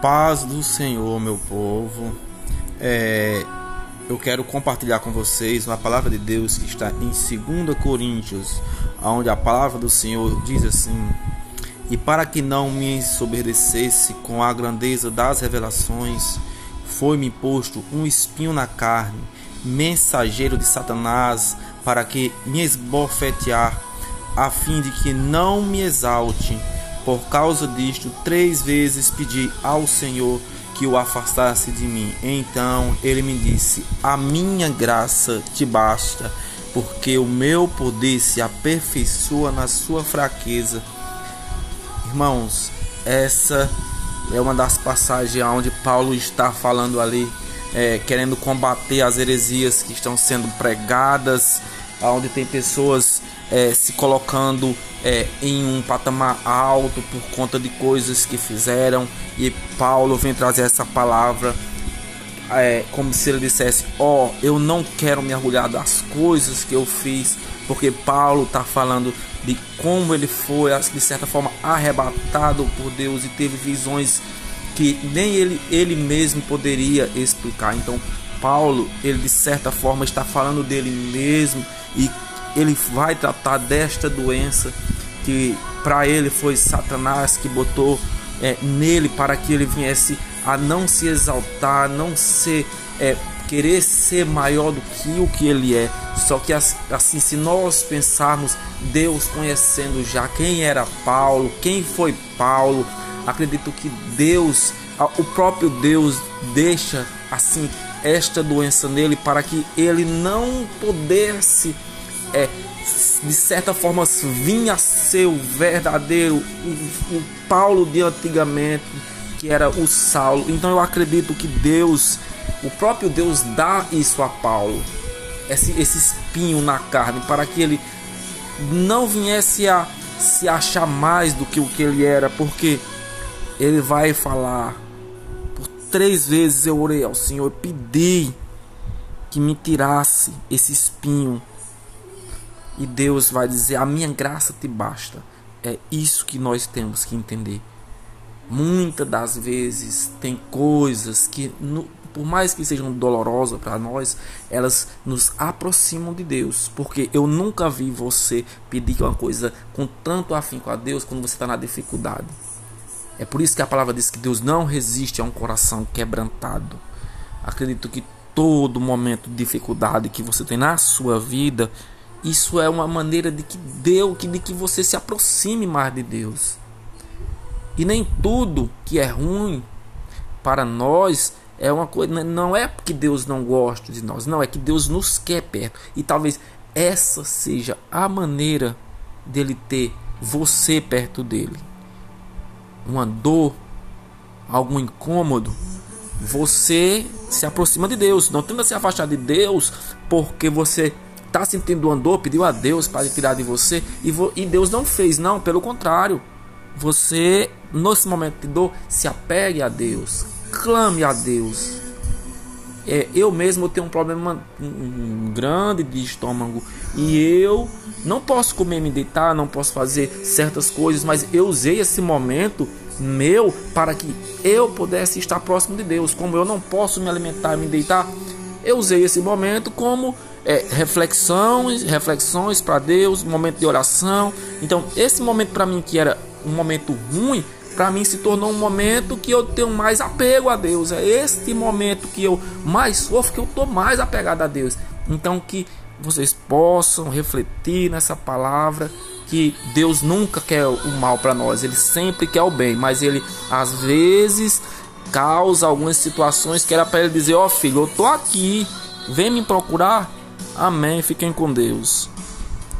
paz do Senhor, meu povo. É, eu quero compartilhar com vocês uma palavra de Deus que está em 2 Coríntios, onde a palavra do Senhor diz assim: E para que não me ensobrecesse com a grandeza das revelações, foi-me posto um espinho na carne, mensageiro de Satanás, para que me esbofetear, a fim de que não me exalte por causa disto, três vezes pedi ao Senhor que o afastasse de mim. Então ele me disse: A minha graça te basta, porque o meu poder se aperfeiçoa na sua fraqueza. Irmãos, essa é uma das passagens onde Paulo está falando ali, é, querendo combater as heresias que estão sendo pregadas, onde tem pessoas é, se colocando é, em um patamar alto por conta de coisas que fizeram e Paulo vem trazer essa palavra é, como se ele dissesse: Ó, oh, eu não quero me orgulhar das coisas que eu fiz, porque Paulo está falando de como ele foi, de certa forma, arrebatado por Deus e teve visões que nem ele, ele mesmo poderia explicar. Então, Paulo, ele de certa forma está falando dele mesmo e ele vai tratar desta doença que para ele foi Satanás que botou é, nele para que ele viesse a não se exaltar, não ser é, querer ser maior do que o que ele é. Só que assim, se nós pensarmos Deus conhecendo já quem era Paulo, quem foi Paulo, acredito que Deus, o próprio Deus deixa assim esta doença nele para que ele não pudesse é, de certa forma vinha a ser o verdadeiro o, o Paulo de antigamente, que era o Saulo. Então eu acredito que Deus, o próprio Deus dá isso a Paulo, esse, esse espinho na carne, para que ele não viesse a se achar mais do que o que ele era, porque ele vai falar por três vezes eu orei ao Senhor, pedi que me tirasse esse espinho e Deus vai dizer: A minha graça te basta. É isso que nós temos que entender. Muitas das vezes tem coisas que, por mais que sejam dolorosas para nós, elas nos aproximam de Deus. Porque eu nunca vi você pedir uma coisa com tanto afinco a Deus quando você está na dificuldade. É por isso que a palavra diz que Deus não resiste a um coração quebrantado. Acredito que todo momento de dificuldade que você tem na sua vida, isso é uma maneira de que Deus, de que você se aproxime mais de Deus. E nem tudo que é ruim para nós é uma coisa, não é porque Deus não gosta de nós, não é que Deus nos quer perto. E talvez essa seja a maneira dele ter você perto dele. Uma dor, algum incômodo, você se aproxima de Deus. Não tenta se afastar de Deus porque você está sentindo uma dor, pediu a Deus para tirar de você e, e Deus não fez, não, pelo contrário. Você, nesse momento de dor, se apegue a Deus, clame a Deus. É, eu mesmo tenho um problema um, grande de estômago e eu não posso comer, me deitar, não posso fazer certas coisas, mas eu usei esse momento meu para que eu pudesse estar próximo de Deus. Como eu não posso me alimentar, me deitar, eu usei esse momento como é, reflexões, reflexões para Deus, momento de oração. Então, esse momento para mim que era um momento ruim, para mim se tornou um momento que eu tenho mais apego a Deus. É este momento que eu mais sofro, que eu estou mais apegado a Deus. Então, que vocês possam refletir nessa palavra que Deus nunca quer o mal para nós, ele sempre quer o bem, mas ele às vezes causa algumas situações que era para ele dizer: Ó oh, filho, eu tô aqui, vem me procurar. Amém. Fiquem com Deus.